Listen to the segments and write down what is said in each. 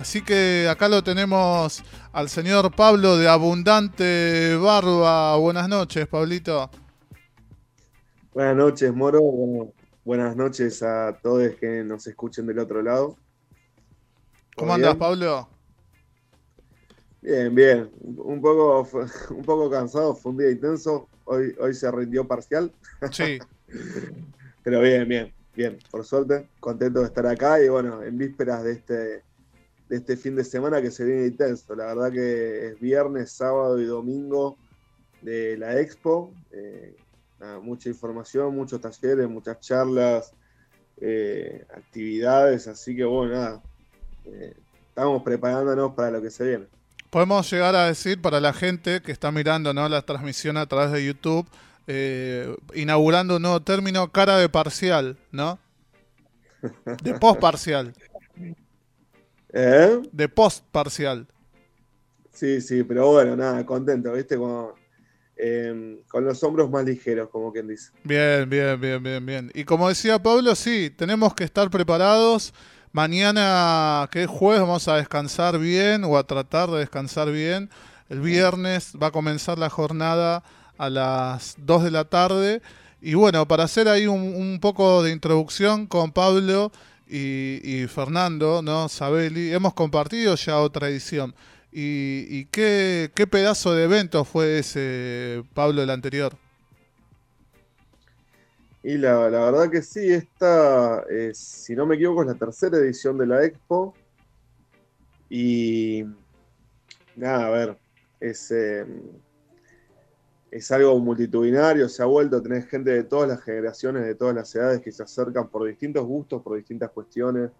Así que acá lo tenemos al señor Pablo de Abundante Barba. Buenas noches, Pablito. Buenas noches, Moro. buenas noches a todos que nos escuchen del otro lado. ¿Cómo andas, Pablo? Bien, bien. Un poco, un poco cansado, fue un día intenso. Hoy, hoy se rindió parcial. Sí. Pero bien, bien, bien. Por suerte, contento de estar acá y bueno, en vísperas de este de este fin de semana que se viene intenso. La verdad que es viernes, sábado y domingo de la expo. Eh, mucha información, muchos talleres, muchas charlas, eh, actividades, así que bueno, nada, eh, estamos preparándonos para lo que se viene. Podemos llegar a decir para la gente que está mirando ¿no? la transmisión a través de YouTube, inaugurando un nuevo término, cara de parcial, ¿no? De post parcial. ¿Eh? De post parcial. Sí, sí, pero bueno, nada, contento, ¿viste? Como, em, con los hombros más ligeros, como quien dice. Bien, bien, bien, bien, bien. Y como decía Pablo, sí, tenemos que estar preparados. Mañana, que es jueves, vamos a descansar bien o a tratar de descansar bien. El viernes va a comenzar la jornada a las 2 de la tarde. Y bueno, para hacer ahí un, un poco de introducción con Pablo y, Fernando, ¿no? Sabeli, hemos compartido ya otra edición. ¿Y, qué, pedazo de evento fue ese, Pablo, el anterior? Y la, verdad que sí, esta, si no me equivoco, es la tercera edición de la Expo. Y nada, a ver, es, em, es algo multitudinario, se ha vuelto, a tener gente de todas las generaciones, de todas las edades que se acercan por distintos gustos, por distintas cuestiones.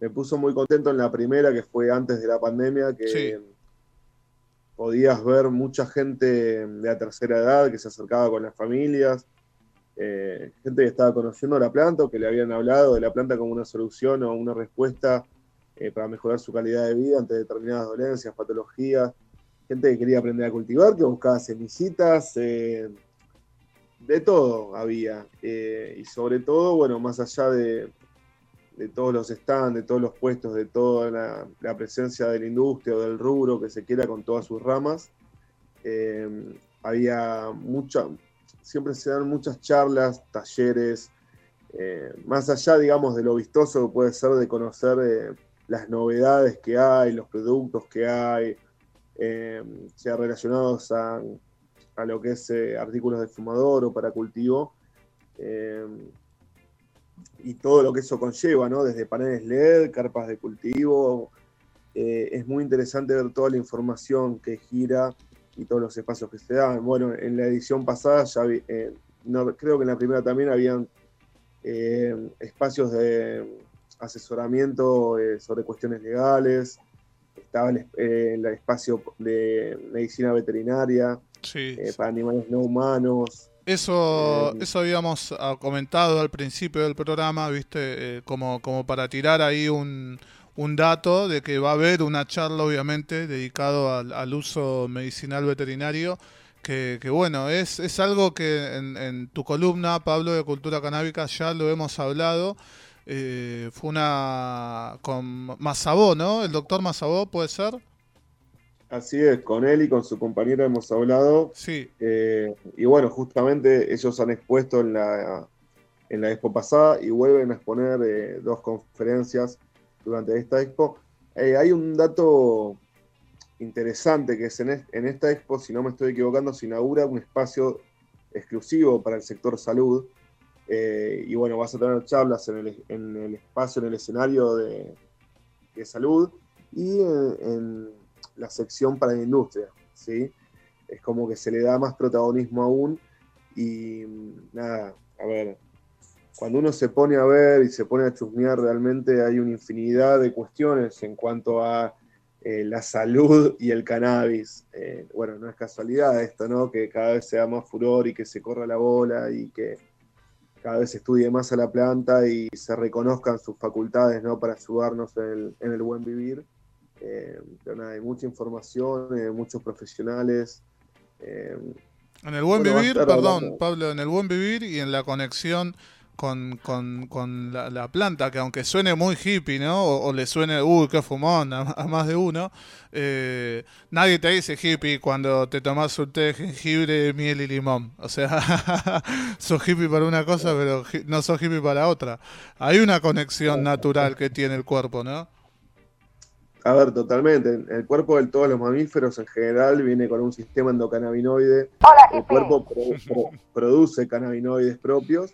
Me puso muy contento en la primera, que fue antes de la pandemia, que podías ver mucha gente de la tercera edad que se acercaba con las familias, eh, gente que estaba conociendo la planta o que le habían hablado de la planta como una solución o una respuesta eh, para mejorar su calidad de vida ante determinadas dolencias, patologías gente que quería aprender a cultivar, que buscaba semillitas, eh, de todo había. Eh, y sobre todo, bueno, más allá de, todos los stands, de todos los puestos, de toda la, presencia de la industria o del rubro que se quiera con todas sus ramas, eh, había mucha, siempre se dan muchas charlas, talleres, más allá, digamos, de lo vistoso que puede ser de conocer las novedades que hay, los productos que hay, eh, sea relacionados a, lo que es eh, artículos de fumador o para cultivo, eh, y todo lo que eso conlleva, ¿no? desde paneles LED, carpas de cultivo. es muy interesante ver toda la información que gira y todos los espacios que se dan. Bueno, en la edición pasada, ya no, creo que en la primera también habían espacios de asesoramiento sobre cuestiones legales, estaba el, eh, el espacio de medicina veterinaria eh, para animales no humanos. Eso, eh, eso habíamos ah, comentado al principio del programa, viste, como, como para tirar ahí un, un dato de que va a haber una charla, obviamente, dedicado al, uso medicinal veterinario. Que, que, bueno, es, es algo que en, en, tu columna, Pablo, de Cultura Canábica, ya lo hemos hablado. Eh, fue una con Mazabó, ¿no? El doctor Mazabó, ¿puede ser? Así es, con él y con su compañera hemos hablado. Sí. Eh, y bueno, justamente ellos han expuesto en la, en la expo pasada y vuelven a exponer eh, dos conferencias durante esta expo. hay un dato interesante que es en, en, esta expo, si no me estoy equivocando, se inaugura un espacio exclusivo para el sector salud, eh, y bueno, vas a tener charlas en el, espacio, en el escenario de, salud y en, la sección para la industria. ¿sí? Es como que se le da más protagonismo aún. Y nada, a ver, cuando uno se pone a ver y se pone a chusmear, realmente hay una infinidad de cuestiones en cuanto a eh, la salud y el cannabis. Eh, bueno, no es casualidad esto, ¿no? Que cada vez sea más furor y que se corra la bola y que cada vez se estudie más a la planta y se reconozcan sus facultades ¿no? para ayudarnos en el, buen vivir. Eh, pero nada, hay mucha información, eh, muchos profesionales. Eh, en el buen vivir, perdón, Pablo, en el buen vivir y en la conexión con, con, con la, planta, que aunque suene muy hippie, ¿no? O, le suene, uy, qué fumón, a, más de uno, eh, nadie te dice hippie cuando te tomas un té de jengibre, miel y limón. O sea, sos hippie para una cosa, pero no sos hippie para otra. Hay una conexión natural que tiene el cuerpo, ¿no? A ver, totalmente. El cuerpo de todos los mamíferos en general viene con un sistema endocannabinoide. el cuerpo produce cannabinoides propios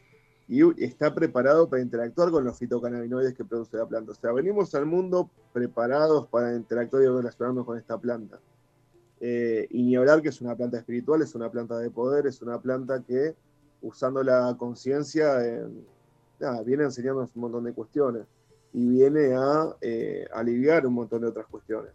y está preparado para interactuar con los fitocannabinoides que produce la planta. O sea, venimos al mundo preparados para interactuar y relacionarnos con esta planta. Eh, y ni hablar que es una planta espiritual, es una planta de poder, es una planta que, usando la conciencia, eh, viene a enseñarnos un montón de cuestiones y viene a eh, aliviar un montón de otras cuestiones.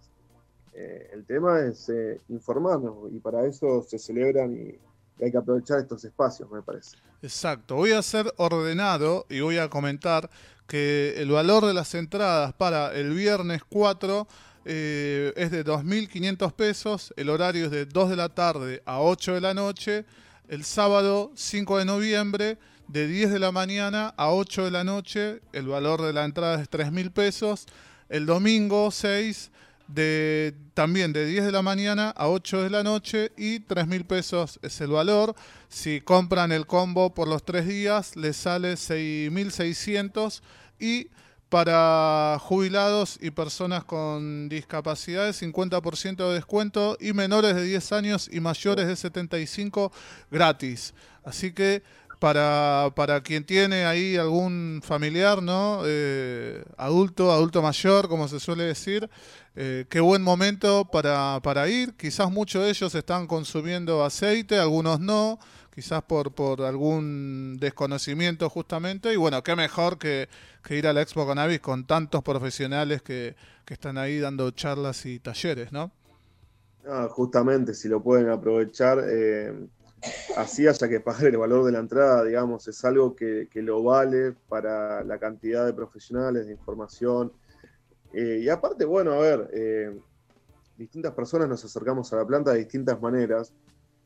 el tema es informarnos y para eso se celebran y hay que aprovechar estos espacios, me parece. Exacto. Voy a ser ordenado y voy a comentar que el valor de las entradas para el viernes 4 eh, es de 2.500 pesos, el horario es de 2 de la tarde a 8 de la noche, el sábado 5 de noviembre de 10 de la mañana a 8 de la noche, el valor de la entrada es 3.000 pesos, el domingo 6 de, también de 10 de la mañana a 8 de la noche y 3 mil pesos es el valor. Si compran el combo por los tres días, les sale 6.600 y para jubilados y personas con discapacidades 50% de descuento y menores de 10 años y mayores de 75 gratis. Así que para, para quien tiene ahí algún familiar, ¿no? Eh, adulto, adulto mayor, como se suele decir, eh, qué buen momento para, para ir. Quizás muchos de ellos están consumiendo aceite, algunos no, quizás por, por algún desconocimiento justamente. Y bueno, qué mejor que, ir a la Expo Cannabis con tantos profesionales que, están ahí dando charlas y talleres, ¿no? Ah, justamente, si lo pueden aprovechar, eh, así haya que pagar el valor de la entrada, digamos, es algo que, que lo vale para la cantidad de profesionales, de información, eh, y aparte, bueno, a ver, eh, distintas personas nos acercamos a la planta de distintas maneras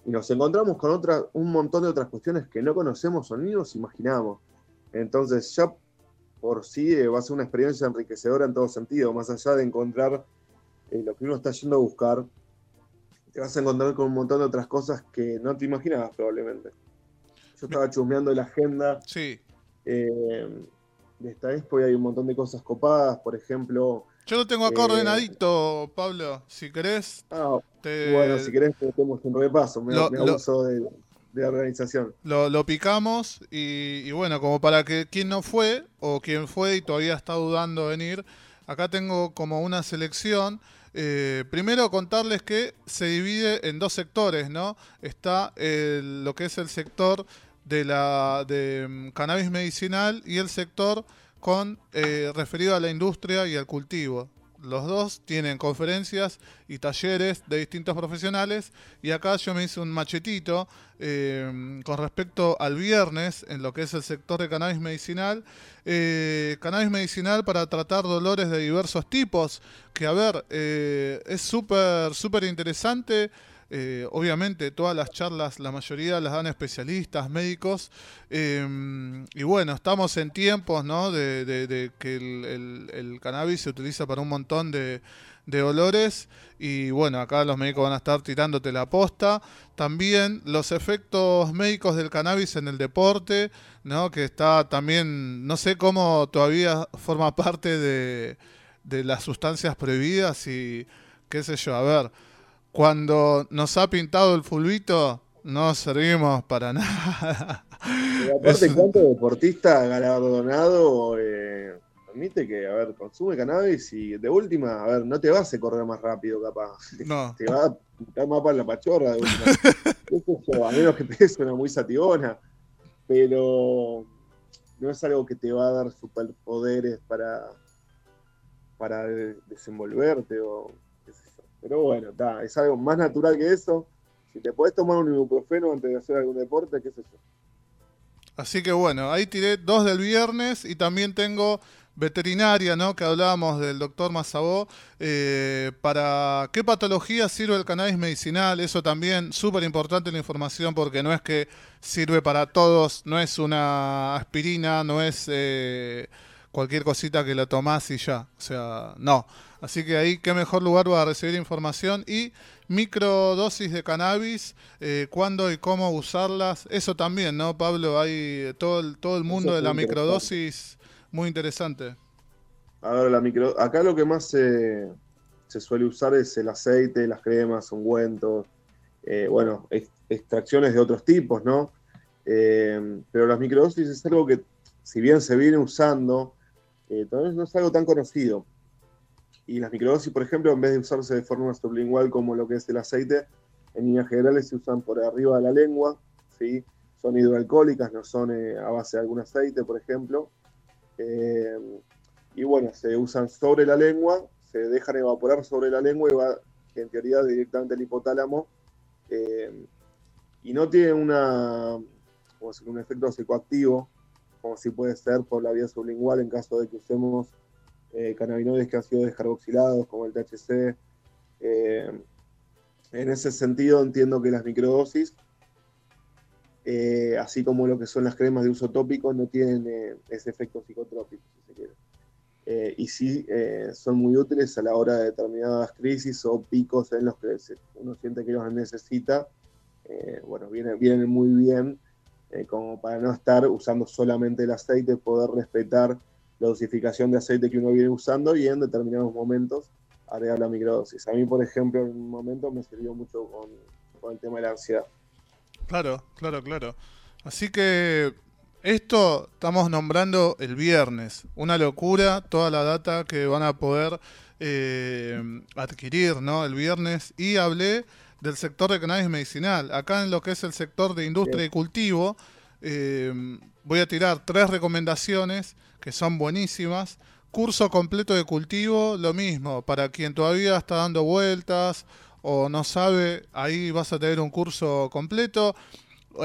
y nos encontramos con otra, un montón de otras cuestiones que no conocemos o ni nos imaginamos. Entonces, ya por sí eh, va a ser una experiencia enriquecedora en todo sentido, más allá de encontrar lo que uno está yendo a buscar, te vas a encontrar con un montón de otras cosas que no te imaginabas probablemente. Yo estaba chusmeando la agenda. Sí de esta expo y hay un montón de cosas copadas, por ejemplo. Yo lo tengo acá eh, ordenadito, Pablo, si querés. Ah, Bueno, si querés, tenemos un repaso, me, lo, de, de, organización. Lo, picamos y, bueno, como para que quien no fue o quien fue y todavía está dudando venir, acá tengo como una selección. Eh, primero contarles que se divide en dos sectores, ¿no? Está lo que es el sector de la de mm, cannabis medicinal y el sector con eh, referido a la industria y al cultivo. Los dos tienen conferencias y talleres de distintos profesionales y acá yo me hice un machetito eh, con respecto al viernes en lo que es el sector de cannabis medicinal. Eh, cannabis medicinal para tratar dolores de diversos tipos, que a ver, es súper, súper interesante. Eh, obviamente todas las charlas, la mayoría las dan especialistas, médicos. Em, y bueno, estamos en tiempos ¿no? de, que el, cannabis se utiliza para un montón de, olores. Y bueno, acá los médicos van a estar tirándote la posta. También los efectos médicos del cannabis en el deporte, ¿no? que está también, no sé cómo todavía forma parte de, de las sustancias prohibidas y qué sé yo, a ver cuando nos ha pintado el fulbito, no servimos para nada. aparte, ¿cuánto deportista galardonado eh, permite que, a ver, consume cannabis y de última, a ver, no te vas a correr más rápido, capaz. No. Te va a pintar más para la pachorra de última. a menos que te una muy sativona. Pero no es algo que te va a dar superpoderes para, para desenvolverte o pero bueno, es algo más natural que eso. Si te podés tomar un ibuprofeno antes de hacer algún deporte, qué sé yo. Así que bueno, ahí tiré dos del viernes y también tengo veterinaria, ¿no? Que hablábamos del doctor Mazabó, eh, ¿para qué patología sirve el cannabis medicinal? Eso también, súper importante la información porque no es que sirve para todos, no es una aspirina, no es eh, cualquier cosita que la tomás y ya, o sea, no. Así que ahí, qué mejor lugar para recibir información y microdosis de cannabis, eh, cuándo y cómo usarlas, eso también, ¿no, Pablo? Hay todo el, todo el mundo de la microdosis muy interesante. A ver, la micro... acá lo que más se, suele usar es el aceite, las cremas, ungüentos, eh, bueno, extracciones de otros tipos, ¿no? Eh, pero las microdosis es algo que, si bien se viene usando, eh, todavía no es algo tan conocido. Y las microdosis, por ejemplo, en vez de usarse de forma sublingual como lo que es el aceite, en líneas generales se usan por arriba de la lengua, ¿sí? Son hidroalcohólicas, no son a base de algún aceite, por ejemplo. Eh, y bueno, se usan sobre la lengua, se dejan evaporar sobre la lengua y va, en teoría, directamente al hipotálamo. Eh, y no tiene una, como un efecto psicoactivo, como si puede ser por la vía sublingual en caso de que usemos eh, cannabinoides que han sido descarboxilados, como el THC. en ese sentido, entiendo que las microdosis eh, así como lo que son las cremas de uso tópico, no tienen eh, ese efecto psicotrópico, si se quiere. Eh, y sí son muy útiles a la hora de determinadas crisis o picos en los que uno siente que los necesita. bueno, vienen, muy bien como para no estar usando solamente el aceite, poder respetar la dosificación de aceite que uno viene usando y en determinados momentos agregar la microdosis. A mí, por ejemplo, en un momento me sirvió mucho con, con el tema de la ansiedad. Claro, claro, claro. Así que esto estamos nombrando el viernes. Una locura toda la data que van a poder eh, adquirir ¿no? el viernes. Y hablé del sector de cannabis medicinal. Acá en lo que es el sector de industria y cultivo, eh, voy a tirar tres recomendaciones que son buenísimas. Curso completo de cultivo, lo mismo, para quien todavía está dando vueltas o no sabe, ahí vas a tener un curso completo.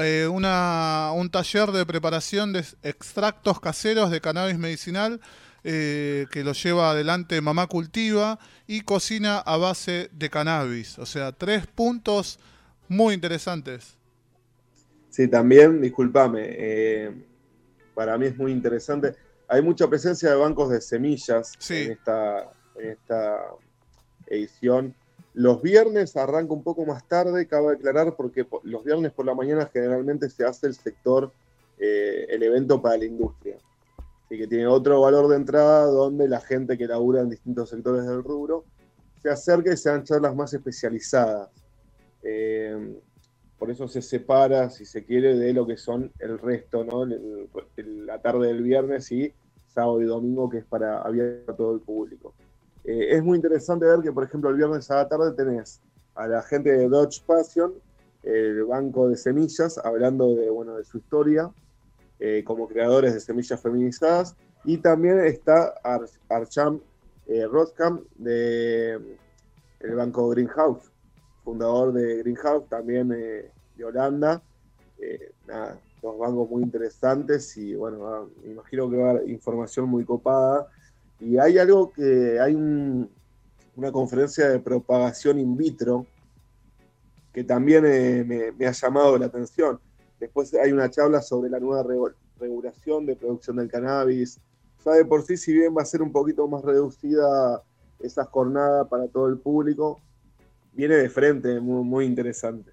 Eh, un taller de preparación de extractos caseros de cannabis medicinal eh, que lo lleva adelante Mamá Cultiva y cocina a base de cannabis. O sea, tres puntos muy interesantes. Sí, también, discúlpame, eh, para mí es muy interesante. Hay mucha presencia de bancos de semillas en, esta, en esta edición los viernes arranca un poco más tarde, cabe aclarar, porque los viernes por la mañana generalmente se hace el sector, eh, el evento para la industria. Así que tiene otro valor de entrada donde la gente que labura en distintos sectores del rubro se acerca y se dan charlas más especializadas. Eh, por eso se separa, si se quiere, de lo que son el resto, ¿no? la tarde del viernes y sábado y domingo, que es para abierto a todo el público. Eh, es muy interesante ver que, por ejemplo, el viernes a la tarde tenés a la gente de Dodge Passion, el banco de semillas, hablando de, bueno, de su historia eh, como creadores de semillas feminizadas, y también está Archam eh, Rothkamp de el banco Greenhouse, fundador de Greenhouse, también de Holanda. nada, dos bancos muy interesantes y bueno, me imagino que va a haber información muy copada y hay algo que hay una conferencia de propagación in vitro que también eh, me, ha llamado la atención. Después hay una charla sobre la nueva regulación de producción del cannabis. sabe por sí, si bien va a ser un poquito más reducida esa jornada para todo el público, viene de frente, muy, muy interesante.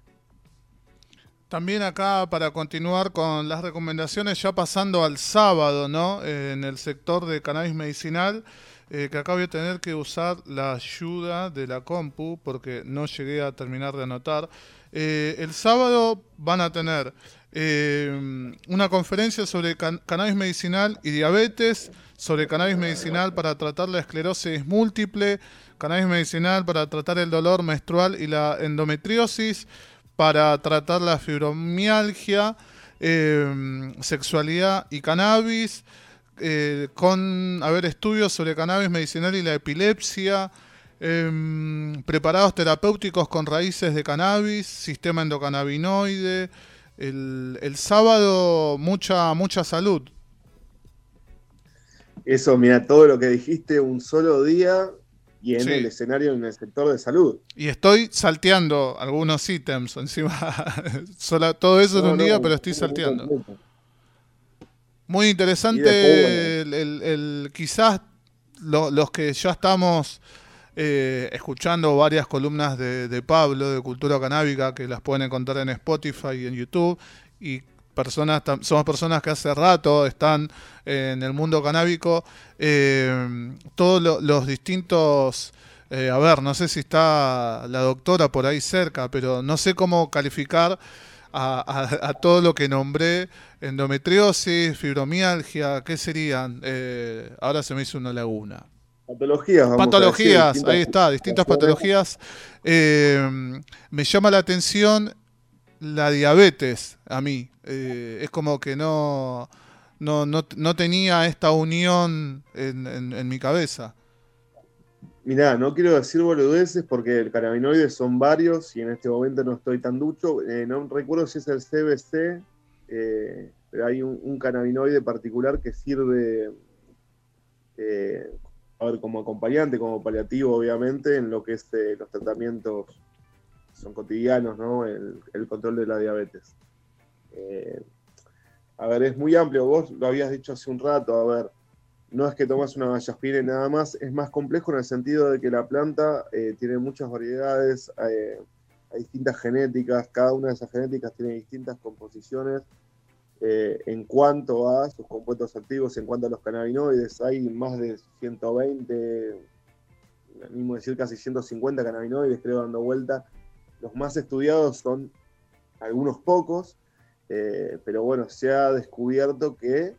También acá para continuar con las recomendaciones, ya pasando al sábado, ¿no? Eh, en el sector de cannabis medicinal, eh, que acá voy a tener que usar la ayuda de la compu porque no llegué a terminar de anotar. Eh, el sábado van a tener una conferencia sobre cannabis medicinal y diabetes, sobre cannabis medicinal para tratar la esclerosis múltiple, cannabis medicinal para tratar el dolor menstrual y la endometriosis para tratar la fibromialgia, em, sexualidad y cannabis, eh, con haber estudios sobre cannabis medicinal y la epilepsia, em, preparados terapéuticos con raíces de cannabis, sistema endocannabinoide. El, sábado mucha, mucha salud. Eso, mira, todo lo que dijiste un solo día y en el escenario en el sector de salud. Y estoy salteando algunos ítems encima. todo eso en un día, pero estoy salteando. Muy interesante el, quizás los que ya estamos eh, escuchando varias columnas de, de, Pablo de Cultura Canábica que las pueden encontrar en Spotify y en YouTube y personas, somos personas que hace rato están en el mundo canábico. Eh, todos los distintos, eh, a ver, no sé si está la doctora por ahí cerca, pero no sé cómo calificar a, todo lo que nombré, endometriosis, fibromialgia, ¿qué serían? Eh, ahora se me hizo una laguna. Patologías. patologías, ahí está, distintas patologías. me llama la atención la diabetes a mí. Eh, es como que no, no, no, tenía esta unión en, mi cabeza. Mirá, no quiero decir boludeces porque el cannabinoides son varios y en este momento no estoy tan ducho. Eh, no recuerdo si es el CBC, eh, pero hay un, cannabinoide particular que sirve a ver, como acompañante, como paliativo, obviamente, en lo que es los tratamientos son cotidianos, ¿no? El, control de la diabetes. Eh, a ver, es muy amplio, vos lo habías dicho hace un rato, a ver, no es que tomas una vallaspina y nada más, es más complejo en el sentido de que la planta eh, tiene muchas variedades, eh, hay distintas genéticas, cada una de esas genéticas tiene distintas composiciones en cuanto a sus compuestos activos, en cuanto a los cannabinoides, hay más de 120, mismo decir casi 150 cannabinoides, creo, dando vuelta los más estudiados son algunos pocos, eh, pero bueno, se ha descubierto que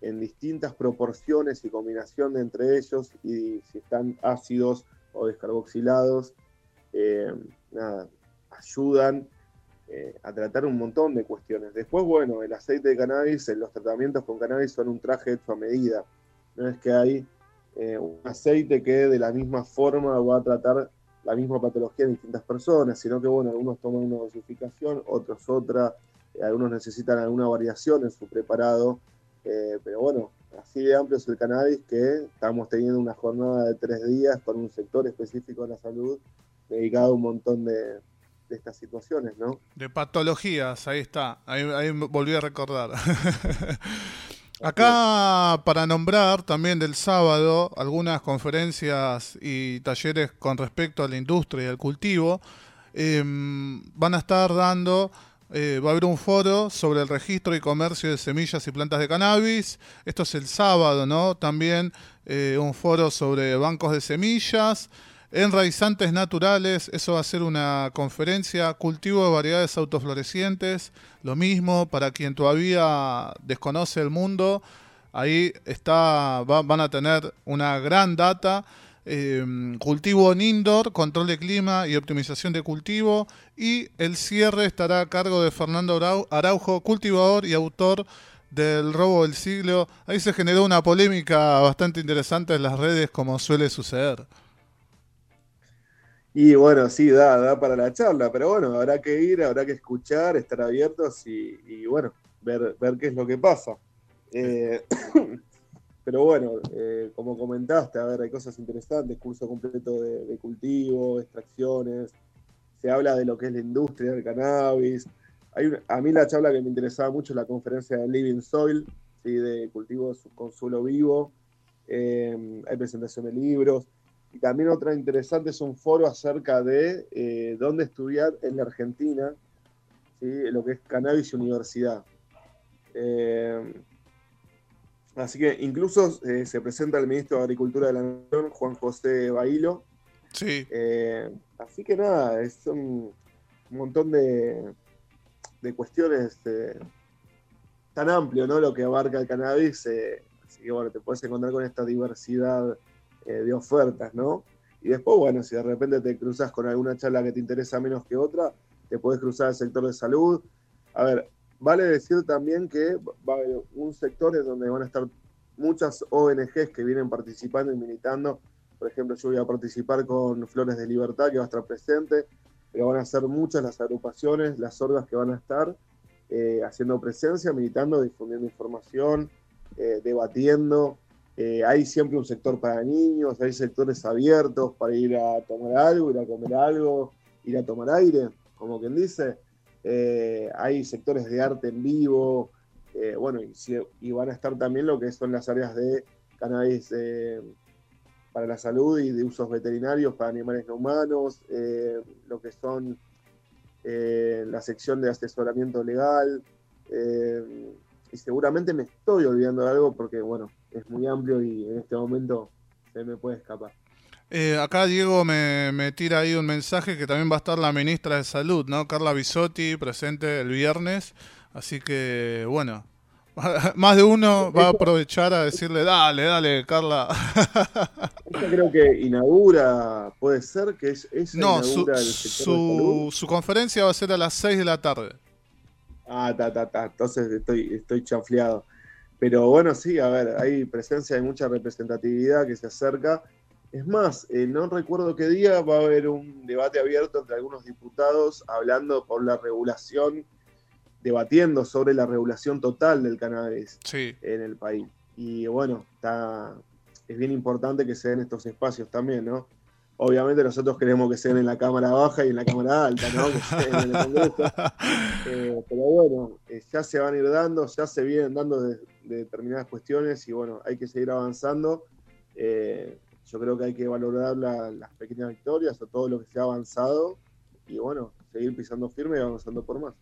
en distintas proporciones y combinación entre ellos, y si están ácidos o descarboxilados, eh, ayudan eh, a tratar un montón de cuestiones. Después, bueno, el aceite de cannabis, los tratamientos con cannabis son un traje hecho a medida. No es que hay un aceite que de la misma forma va a tratar la misma patología en distintas personas, sino que, bueno, algunos toman una dosificación, otros otra, eh, algunos necesitan alguna variación en su preparado, eh, pero bueno, así de amplio es el cannabis que estamos teniendo una jornada de tres días con un sector específico de la salud dedicado a un montón de, estas situaciones, ¿no? De patologías, ahí está, ahí, ahí volví a recordar. Acá para nombrar también del sábado algunas conferencias y talleres con respecto a la industria y al cultivo, em, van a estar dando, eh, va a haber un foro sobre el registro y comercio de semillas y plantas de cannabis, esto es el sábado, ¿no? También eh, un foro sobre bancos de semillas, Enraizantes naturales, eso va a ser una conferencia, cultivo de variedades autoflorecientes, lo mismo para quien todavía desconoce el mundo, ahí está, van a tener una gran data, em, cultivo en indoor, control de clima y optimización de cultivo, y el cierre estará a cargo de Fernando Araujo, cultivador y autor del robo del siglo. Ahí se generó una polémica bastante interesante en las redes, como suele suceder. Y bueno, sí, da, da para la charla, pero bueno, habrá que ir, habrá que escuchar, estar abiertos y, bueno, ver, ver qué es lo que pasa. Eh, pero bueno, eh, como comentaste, a ver, hay cosas interesantes, curso completo de, cultivo, extracciones, se habla de lo que es la industria del cannabis. Hay a mí la charla que me interesaba mucho es la conferencia de Living Soil, ¿sí? de cultivo con suelo vivo, eh, hay presentación de libros y también otra interesante es un foro acerca de eh, dónde estudiar en la Argentina, lo que es cannabis y universidad. Eh, así que incluso eh, se presenta el ministro de Agricultura de la Nación, Juan José Bailo. Sí. así que nada, es un, montón de, de cuestiones tan amplio, ¿no? Lo que abarca el cannabis. así que bueno, te puedes encontrar con esta diversidad eh, de ofertas, ¿no? Y después, bueno, si de repente te cruzas con alguna charla que te interesa menos que otra, te puedes cruzar al sector de salud. A ver, vale decir también que va a haber un sector en donde van a estar muchas ONGs que vienen participando y militando. Por ejemplo, yo voy a participar con Flores de Libertad, que va a estar presente, pero van a ser muchas las agrupaciones, las orgas que van a estar eh, haciendo presencia, militando, difundiendo información, eh, debatiendo, Eh, hay siempre un sector para niños, hay sectores abiertos para ir a tomar algo, ir a comer algo, ir a tomar aire, como quien dice. Eh, hay sectores de arte en vivo, eh, bueno, y, van a estar también lo que son las áreas de cannabis para la salud y de usos veterinarios para animales no humanos, lo que son la sección de asesoramiento legal, y seguramente me estoy olvidando de algo porque, bueno, es muy amplio y en este momento se me puede escapar. Eh, acá Diego me, me, tira ahí un mensaje que también va a estar la ministra de Salud, ¿no? Carla Bisotti, presente el viernes. Así que, bueno, más de uno va a aprovechar a decirle, dale, dale, Carla. Ella creo que inaugura, puede ser que es... no, su, su, su conferencia va a ser a las 6 de la tarde. Ah, ta, ta, ta. Entonces estoy, estoy chafleado. Pero bueno, sí, a ver, hay presencia de mucha representatividad que se acerca. Es más, eh, no recuerdo qué día va a haber un debate abierto entre algunos diputados hablando por la regulación, debatiendo sobre la regulación total del cannabis en el país. Y bueno, está, es bien importante que se den estos espacios también, ¿no? Obviamente nosotros queremos que sean en la cámara baja y en la cámara alta, ¿no? Que en el Congreso. Eh, pero bueno, eh, ya se van a ir dando, ya se vienen dando de, determinadas cuestiones y bueno, hay que seguir avanzando. Eh, yo creo que hay que valorar las pequeñas victorias o todo lo que se ha avanzado y bueno, seguir pisando firme y avanzando por más.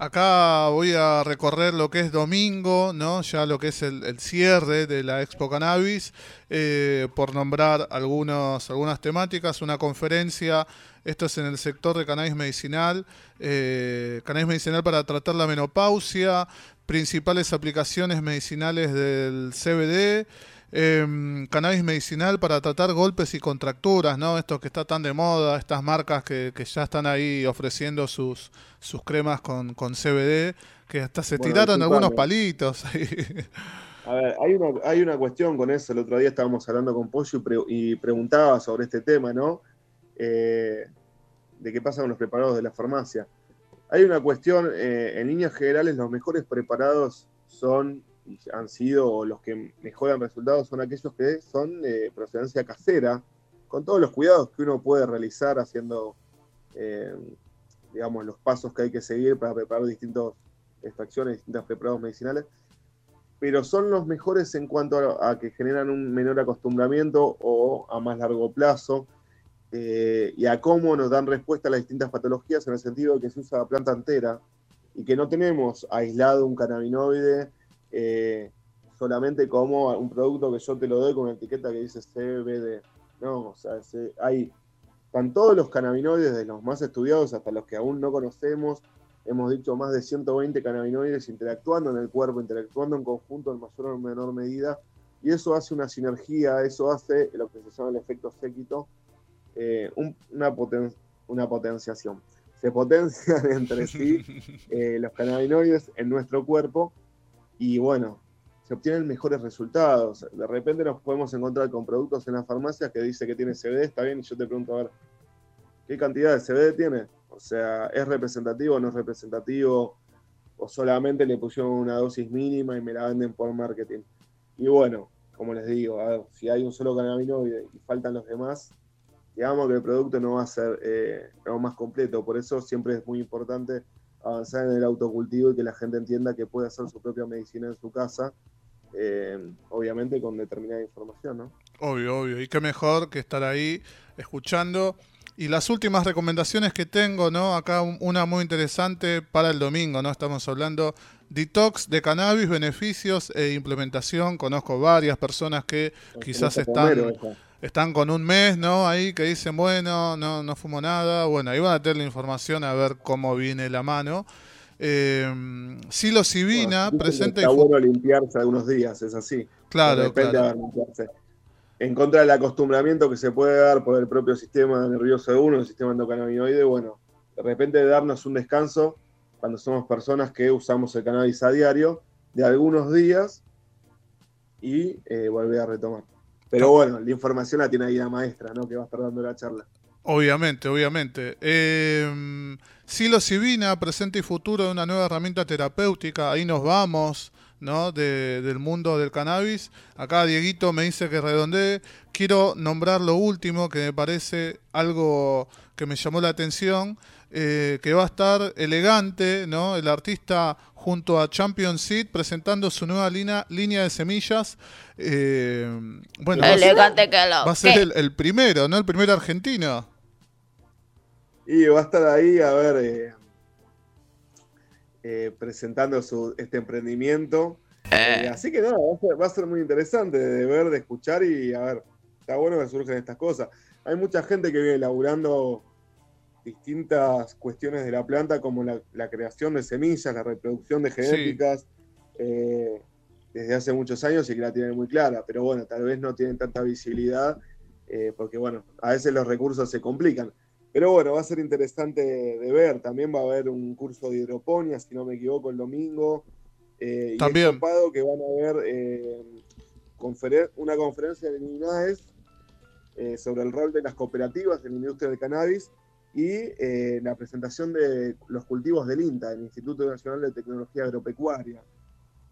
Acá voy a recorrer lo que es domingo, ¿no? Ya lo que es el, cierre de la Expo Cannabis, eh, por nombrar algunos, algunas temáticas, una conferencia, esto es en el sector de cannabis medicinal, eh, cannabis medicinal para tratar la menopausia, principales aplicaciones medicinales del CBD, eh, cannabis medicinal para tratar golpes y contracturas, ¿no? Esto que está tan de moda, estas marcas que, ya están ahí ofreciendo sus, sus cremas con, con CBD, que hasta se tiraron algunos palitos. A ver, hay una, hay una cuestión con eso. El otro día estábamos hablando con Pollo y, preguntaba sobre este tema, ¿no? Eh, de qué pasa con los preparados de la farmacia. Hay una cuestión, eh, en líneas generales, los mejores preparados son han sido los que mejoran resultados son aquellos que son de procedencia casera, con todos los cuidados que uno puede realizar haciendo, eh, digamos, los pasos que hay que seguir para preparar distintas extracciones, distintos preparados medicinales, pero son los mejores en cuanto a, que generan un menor acostumbramiento o a más largo plazo. Eh, y a cómo nos dan respuesta a las distintas patologías en el sentido de que se usa la planta entera y que no tenemos aislado un cannabinoide eh, solamente como un producto que yo te lo doy con una etiqueta que dice CBD. No, o sea, hay, están todos los cannabinoides, de los más estudiados hasta los que aún no conocemos. Hemos dicho más de 120 cannabinoides interactuando en el cuerpo, interactuando en conjunto en mayor o menor medida. Y eso hace una sinergia, eso hace lo que se llama el efecto séquito, eh, una, una potenciación. Se potencian entre sí eh, los cannabinoides en nuestro cuerpo y bueno, se obtienen mejores resultados. De repente nos podemos encontrar con productos en las farmacias que dice que tiene CBD, está bien, y yo te pregunto, a ver, ¿qué cantidad de CBD tiene? O sea, ¿es representativo o no es representativo? ¿O solamente le pusieron una dosis mínima y me la venden por marketing? Y bueno, como les digo, si hay un solo cannabinoide y faltan los demás, digamos que el producto no va a ser eh, más completo. Por eso siempre es muy importante avanzar en el autocultivo y que la gente entienda que puede hacer su propia medicina en su casa, eh, obviamente con determinada información, ¿no? Obvio, obvio. Y qué mejor que estar ahí escuchando. Y las últimas recomendaciones que tengo, ¿no? Acá una muy interesante para el domingo, ¿no? Estamos hablando detox de cannabis, beneficios e implementación. Conozco varias personas que quizás están están con un mes, ¿no? Ahí que dicen, bueno, no, no fumo nada. Bueno, ahí van a tener la información a ver cómo viene la mano. Eh, Silo Sivina presenta. Está bueno limpiarse algunos días, es así. Claro, claro. En contra del acostumbramiento que se puede dar por el propio sistema nervioso de uno, el sistema endocannabinoide, bueno, de repente darnos un descanso cuando somos personas que usamos el cannabis a diario de algunos días y eh, volver a retomar. Pero bueno, la información la tiene ahí la maestra, ¿no? Que va a estar dando la charla. Obviamente, obviamente. Eh, Silo Sivina, presente y futuro de una nueva herramienta terapéutica. Ahí nos vamos, ¿no? del mundo del cannabis. Acá Dieguito me dice que redondee. Quiero nombrar lo último que me parece algo que me llamó la atención, eh, que va a estar elegante, ¿no? El artista junto a Champion Seed presentando su nueva línea, línea de semillas. Eh, bueno, elegante que lo. Va a ser el, primero, ¿no? El primer argentino. Y va a estar ahí, a ver, eh, eh, presentando su, este emprendimiento. así que nada, va, a ser muy interesante de ver, de escuchar y a ver, está bueno que surgen estas cosas. Hay mucha gente que viene laburando distintas cuestiones de la planta, como la, creación de semillas, la reproducción de genéticas, eh, desde hace muchos años y que la tienen muy clara, pero bueno, tal vez no tienen tanta visibilidad, eh, porque bueno, a veces los recursos se complican. Pero bueno, va a ser interesante de ver. También va a haber un curso de hidroponía, si no me equivoco, el domingo. Eh, También. Y que van a ver una conferencia de INAES sobre el rol de las cooperativas en la industria del cannabis y eh, la presentación de los cultivos del INTA, el Instituto Nacional de Tecnología Agropecuaria,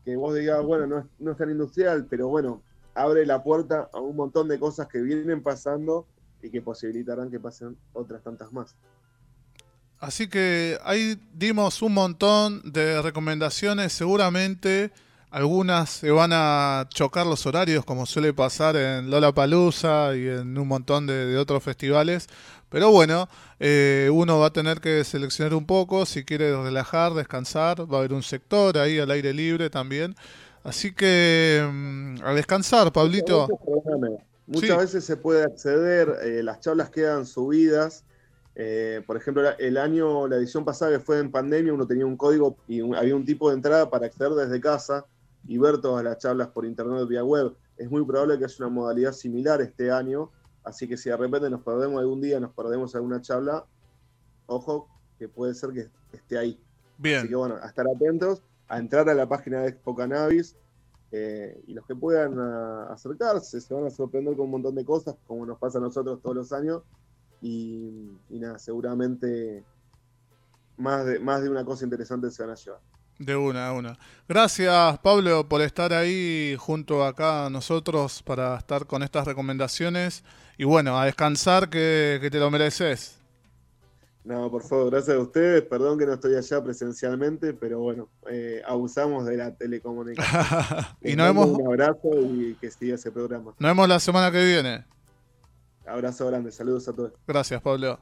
que vos digas, bueno, no es, no es tan industrial, pero bueno, abre la puerta a un montón de cosas que vienen pasando y que posibilitarán que pasen otras tantas más. Así que ahí dimos un montón de recomendaciones, seguramente algunas se van a chocar los horarios como suele pasar en Lola Palusa y en un montón de otros festivales, pero bueno, eh, uno va a tener que seleccionar un poco si quiere relajar, descansar. Va a haber un sector ahí al aire libre también. Así que mm, a descansar, Pablito. Muchas veces, se puede acceder, eh, las charlas quedan subidas. Eh, por ejemplo, el año, la edición pasada que fue en pandemia, uno tenía un código y había un tipo de entrada para acceder desde casa y ver todas las charlas por internet vía web. Es muy probable que haya una modalidad similar este año Así que si de repente nos perdemos algún día, nos perdemos alguna charla, ojo, que puede ser que esté ahí. Bien. Así que bueno, a estar atentos, a entrar a la página de Expo Cannabis eh, y los que puedan acercarse se van a sorprender con un montón de cosas, como nos pasa a nosotros todos los años. Y, nada, seguramente más de, más de una cosa interesante se van a llevar. De una, de una. Gracias, Pablo, por estar ahí junto acá a nosotros para estar con estas recomendaciones. Y bueno, a descansar que, te lo mereces. No, por favor, gracias a ustedes. Perdón que no estoy allá presencialmente, pero bueno, eh, abusamos de la telecomunicación. y nos vemos. Un abrazo y que siga ese programa. Nos vemos la semana que viene. Abrazo grande, saludos a todos. Gracias, Pablo.